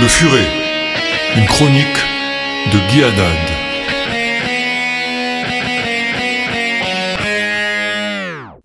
Le Furet, une chronique de Guy Haddad.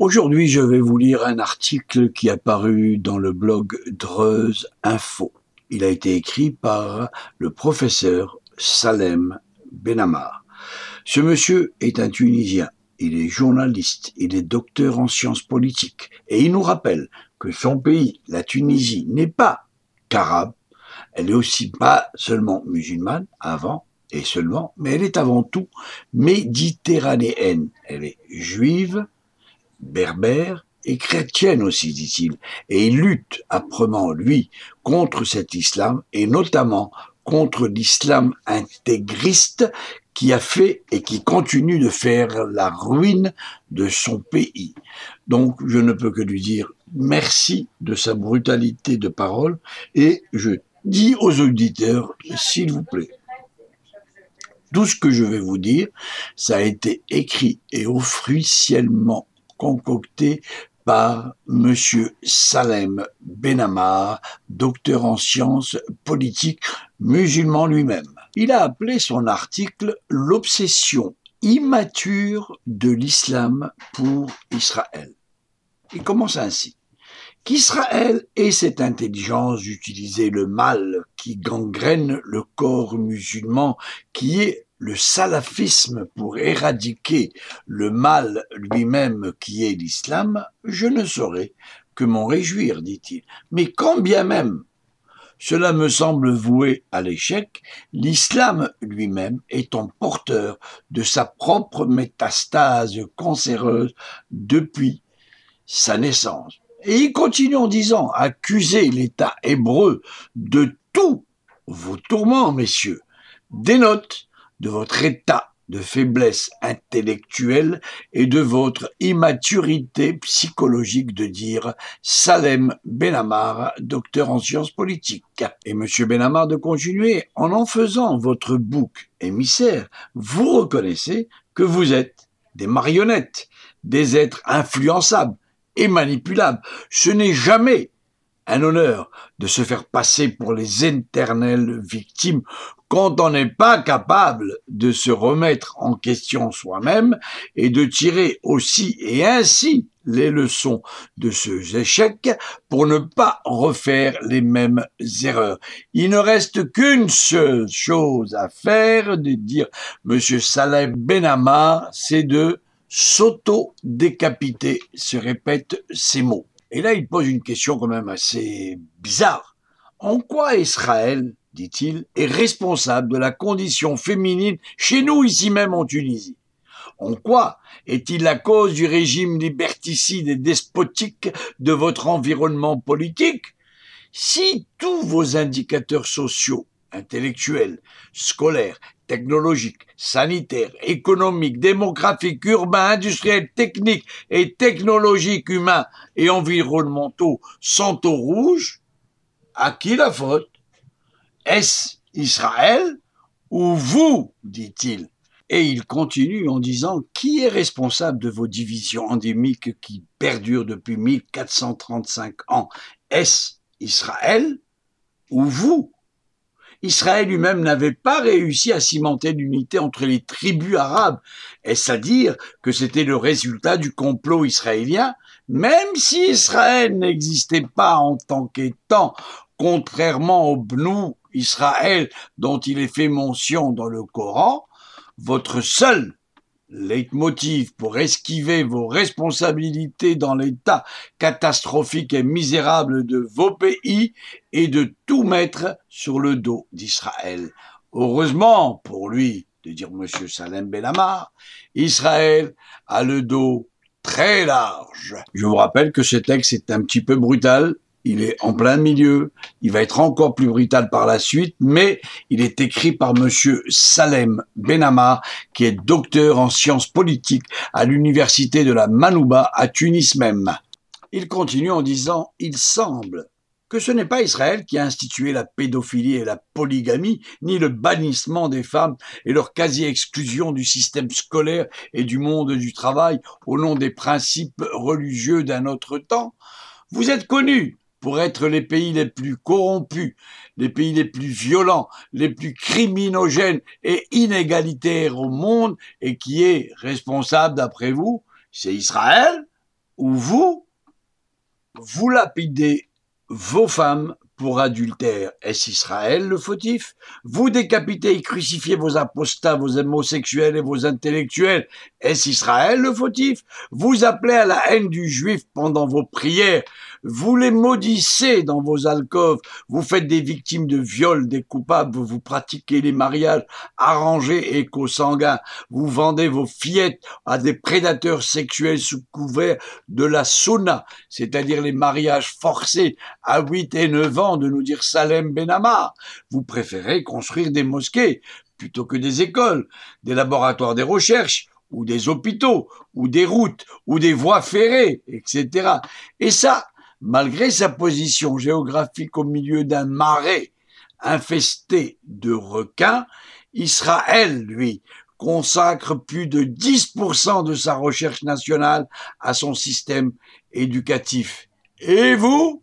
Aujourd'hui, je vais vous lire un article qui a paru dans le blog Dreuse Info. Il a été écrit par le professeur Salem Benamar. Ce monsieur est un Tunisien. Il est journaliste, il est docteur en sciences politiques et il nous rappelle que son pays, la Tunisie, n'est pas qu'arabe, elle est aussi pas seulement musulmane avant et seulement, mais elle est avant tout méditerranéenne. Elle est juive, berbère et chrétienne aussi, dit-il. Et il lutte âprement, lui, contre cet islam et notamment contre l'islam intégriste qui a fait et qui continue de faire la ruine de son pays. Donc je ne peux que lui dire merci de sa brutalité de parole et je dis aux auditeurs, s'il vous plaît, tout ce que je vais vous dire, ça a été écrit et officiellement concocté par Monsieur Salem Benamar, docteur en sciences politiques, musulman lui-même. Il a appelé son article L'obsession immature de l'islam pour Israël. Il commence ainsi qu'Israël ait cette intelligence d'utiliser le mal qui gangrène le corps musulman, qui est le salafisme pour éradiquer le mal lui-même qui est l'islam, je ne saurais que m'en réjouir, dit-il. Mais quand bien même cela me semble voué à l'échec, l'islam lui-même étant porteur de sa propre métastase cancéreuse depuis sa naissance. Et il continue en disant, accuser l'État hébreu de tous vos tourments, messieurs, dénote de votre état de faiblesse intellectuelle et de votre immaturité psychologique de dire Salem Benamar, docteur en sciences politiques. Et monsieur Benamar de continuer, en en faisant votre bouc émissaire, vous reconnaissez que vous êtes des marionnettes, des êtres influençables, et manipulable. Ce n'est jamais un honneur de se faire passer pour les éternelles victimes quand on n'est pas capable de se remettre en question soi-même et de tirer aussi et ainsi les leçons de ce échec pour ne pas refaire les mêmes erreurs. Il ne reste qu'une seule chose à faire, de dire Monsieur Saleh Benama, c'est de s'auto-décapiter, se répètent ces mots. Et là, il pose une question quand même assez bizarre. En quoi Israël, dit-il, est responsable de la condition féminine chez nous, ici même en Tunisie? En quoi est-il la cause du régime liberticide et despotique de votre environnement politique? Si tous vos indicateurs sociaux, intellectuels, scolaires, technologiques, sanitaires, économiques, démographiques, urbains, industriels, techniques et technologiques, humains et environnementaux sont au rouge, à qui la faute? Est-ce Israël ou vous? dit-il. Et il continue en disant qui est responsable de vos divisions endémiques qui perdurent depuis 1435 ans? Est-ce Israël ou vous? Israël lui-même n'avait pas réussi à cimenter l'unité entre les tribus arabes. Est-ce à dire que c'était le résultat du complot israélien? Même si Israël n'existait pas en tant qu'étant, contrairement au Bnou Israël dont il est fait mention dans le Coran, votre seul leitmotiv pour esquiver vos responsabilités dans l'état catastrophique et misérable de vos pays et de tout mettre sur le dos d'Israël. Heureusement pour lui, de dire M. Salem Benamar, Israël a le dos très large. Je vous rappelle que ce texte est un petit peu brutal, il est en plein milieu, il va être encore plus brutal par la suite, mais il est écrit par monsieur Salem Benama, qui est docteur en sciences politiques à l'université de la Manouba à Tunis même. Il continue en disant, il semble que ce n'est pas Israël qui a institué la pédophilie et la polygamie, ni le bannissement des femmes et leur quasi-exclusion du système scolaire et du monde du travail au nom des principes religieux d'un autre temps. Vous êtes connus pour être les pays les plus corrompus, les pays les plus violents, les plus criminogènes et inégalitaires au monde, et qui est responsable d'après vous C'est Israël ou vous Vous lapidez vos femmes pour adultère? Est-ce Israël le fautif? Vous décapitez et crucifiez vos apostats, vos homosexuels et vos intellectuels. Est-ce Israël le fautif? Vous appelez à la haine du juif pendant vos prières. Vous les maudissez dans vos alcôves. Vous faites des victimes de viols, des coupables. Vous pratiquez les mariages arrangés et consanguins. Vous vendez vos fillettes à des prédateurs sexuels sous couvert de la sauna, c'est-à-dire les mariages forcés à 8 et 9 ans de nous dire Salem Benamar. Vous préférez construire des mosquées plutôt que des écoles, des laboratoires des recherches, ou des hôpitaux, ou des routes, ou des voies ferrées, etc. Et ça, malgré sa position géographique au milieu d'un marais infesté de requins, Israël, lui, consacre plus de 10% de sa recherche nationale à son système éducatif. Et vous?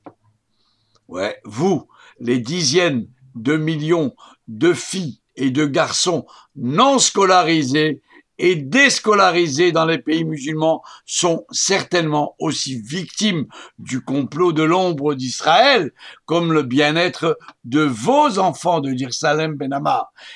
Ouais, vous, les dizaines de millions de filles et de garçons non scolarisés et déscolarisés dans les pays musulmans sont certainement aussi victimes du complot de l'ombre d'Israël comme le bien-être de vos enfants de dire Salem Ben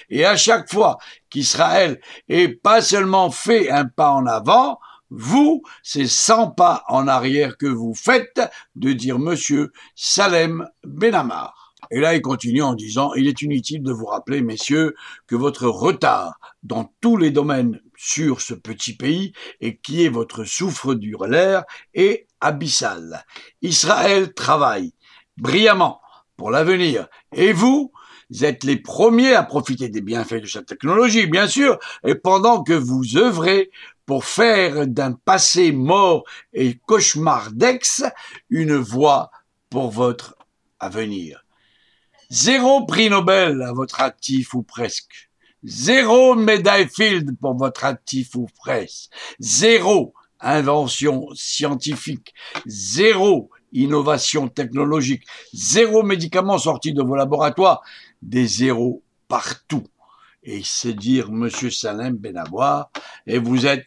Et à chaque fois qu'Israël est pas seulement fait un pas en avant, vous, c'est 100 pas en arrière que vous faites de dire monsieur Salem Benamar. Et là, il continue en disant, il est inutile de vous rappeler, messieurs, que votre retard dans tous les domaines sur ce petit pays et qui est votre souffre du l'air est abyssal. Israël travaille brillamment pour l'avenir. Et vous, vous êtes les premiers à profiter des bienfaits de cette technologie, bien sûr, et pendant que vous œuvrez pour faire d'un passé mort et cauchemardex une voie pour votre avenir. Zéro prix Nobel à votre actif ou presque. Zéro médaille Field pour votre actif ou presque. Zéro invention scientifique. Zéro innovation technologique. Zéro médicament sorti de vos laboratoires. Des zéros partout. Et c'est dire Monsieur Salem Benabois, et vous êtes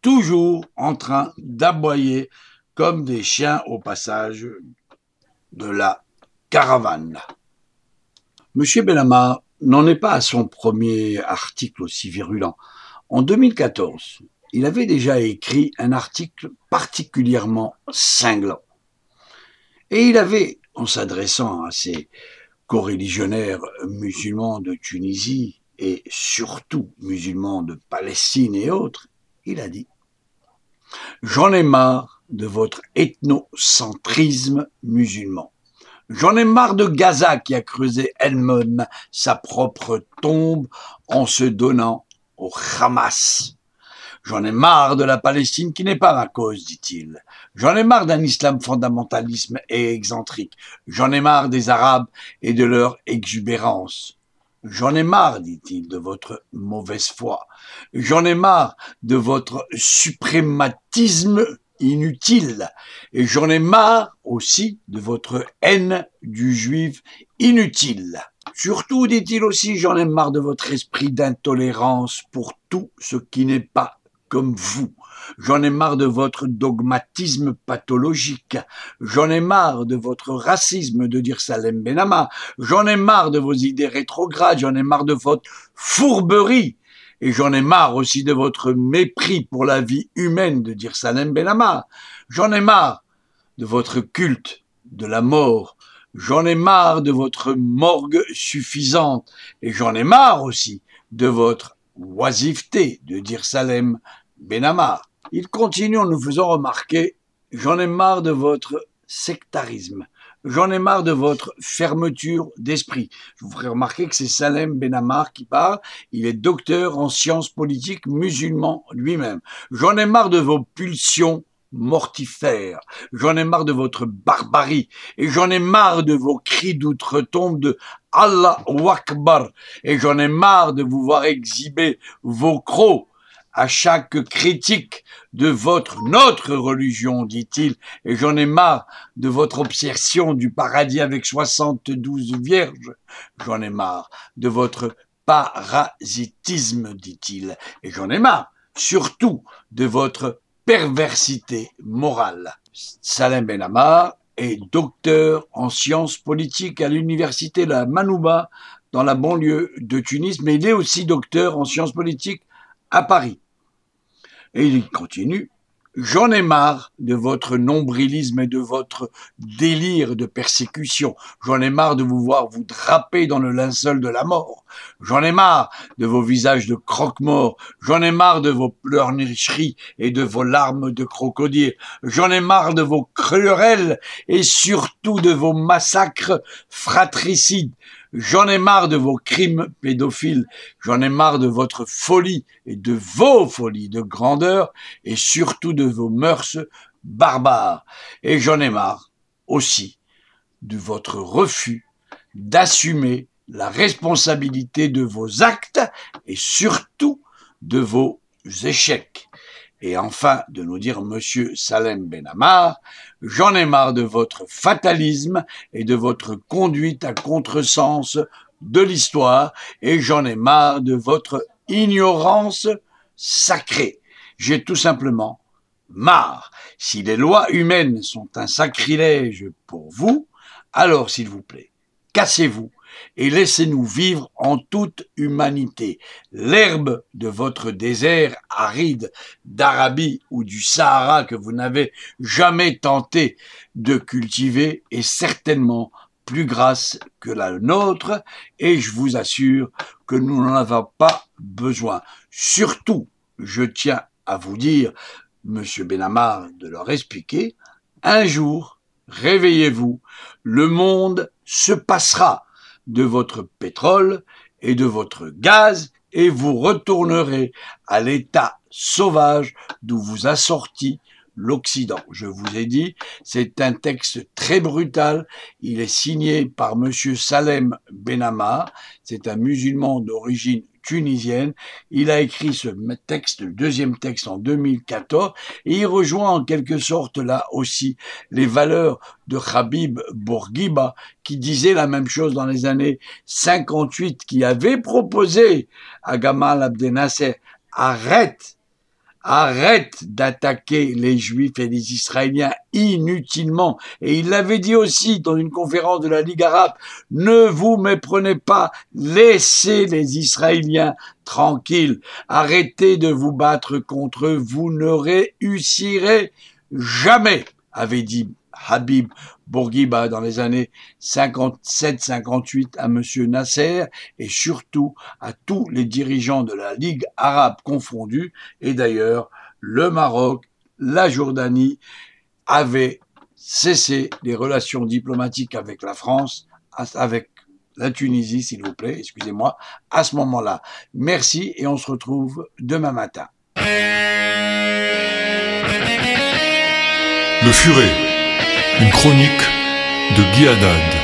toujours en train d'aboyer comme des chiens au passage de la caravane. Monsieur Benamar n'en est pas à son premier article aussi virulent. En 2014, il avait déjà écrit un article particulièrement cinglant. Et il avait, en s'adressant à ces coreligionnaires musulmans de Tunisie et surtout musulmans de Palestine et autres, il a dit J'en ai marre de votre ethnocentrisme musulman. J'en ai marre de Gaza qui a creusé elle-même sa propre tombe en se donnant au Hamas. J'en ai marre de la Palestine qui n'est pas ma cause, dit-il. J'en ai marre d'un islam fondamentalisme et excentrique. J'en ai marre des Arabes et de leur exubérance. J'en ai marre, dit-il, de votre mauvaise foi. J'en ai marre de votre suprématisme inutile. Et j'en ai marre aussi de votre haine du juif inutile. Surtout, dit-il aussi, j'en ai marre de votre esprit d'intolérance pour tout ce qui n'est pas comme vous. J'en ai marre de votre dogmatisme pathologique. J'en ai marre de votre racisme de dire Salem Benama. J'en ai marre de vos idées rétrogrades. J'en ai marre de votre fourberie. Et j'en ai marre aussi de votre mépris pour la vie humaine de dire Salem Benama. J'en ai marre de votre culte de la mort. J'en ai marre de votre morgue suffisante. Et j'en ai marre aussi de votre oisiveté de dire Salem Benamar. Il continue en nous faisant remarquer J'en ai marre de votre sectarisme. J'en ai marre de votre fermeture d'esprit. Je vous ferai remarquer que c'est Salem Benamar qui parle. Il est docteur en sciences politiques musulman lui-même. J'en ai marre de vos pulsions mortifères. J'en ai marre de votre barbarie. Et j'en ai marre de vos cris d'outre-tombe de Allah Akbar. Et j'en ai marre de vous voir exhiber vos crocs à chaque critique de votre, notre religion, dit-il, et j'en ai marre de votre obsession du paradis avec 72 vierges, j'en ai marre de votre parasitisme, dit-il, et j'en ai marre, surtout, de votre perversité morale. Salem Benamar est docteur en sciences politiques à l'université de la Manouba dans la banlieue de Tunis, mais il est aussi docteur en sciences politiques à Paris. Et il continue. J'en ai marre de votre nombrilisme et de votre délire de persécution. J'en ai marre de vous voir vous draper dans le linceul de la mort. J'en ai marre de vos visages de croque-mort. J'en ai marre de vos pleurnicheries et de vos larmes de crocodile. J'en ai marre de vos querelles et surtout de vos massacres fratricides. J'en ai marre de vos crimes pédophiles, j'en ai marre de votre folie et de vos folies de grandeur et surtout de vos mœurs barbares. Et j'en ai marre aussi de votre refus d'assumer la responsabilité de vos actes et surtout de vos échecs et enfin de nous dire Monsieur Salem Benamar, j'en ai marre de votre fatalisme et de votre conduite à contresens de l'histoire, et j'en ai marre de votre ignorance sacrée. J'ai tout simplement marre. Si les lois humaines sont un sacrilège pour vous, alors s'il vous plaît, cassez-vous et laissez-nous vivre en toute humanité. L'herbe de votre désert aride d'Arabie ou du Sahara que vous n'avez jamais tenté de cultiver est certainement plus grasse que la nôtre et je vous assure que nous n'en avons pas besoin. Surtout, je tiens à vous dire, monsieur Benamar, de leur expliquer, un jour, réveillez-vous, le monde se passera de votre pétrole et de votre gaz et vous retournerez à l'état sauvage d'où vous a sorti l'Occident. Je vous ai dit, c'est un texte très brutal. Il est signé par monsieur Salem Benama. C'est un musulman d'origine tunisienne. Il a écrit ce texte, le deuxième texte en 2014, et il rejoint en quelque sorte là aussi les valeurs de Habib Bourguiba, qui disait la même chose dans les années 58, qui avait proposé à Gamal Abdel Nasser, arrête arrête d'attaquer les Juifs et les Israéliens inutilement. Et il l'avait dit aussi dans une conférence de la Ligue arabe, ne vous méprenez pas, laissez les Israéliens tranquilles, arrêtez de vous battre contre eux, vous ne réussirez jamais, avait dit Habib Bourguiba dans les années 57-58 à M. Nasser et surtout à tous les dirigeants de la Ligue arabe confondue. Et d'ailleurs, le Maroc, la Jordanie avaient cessé les relations diplomatiques avec la France, avec la Tunisie, s'il vous plaît, excusez-moi, à ce moment-là. Merci et on se retrouve demain matin. Le furet une chronique de Guy Haddad.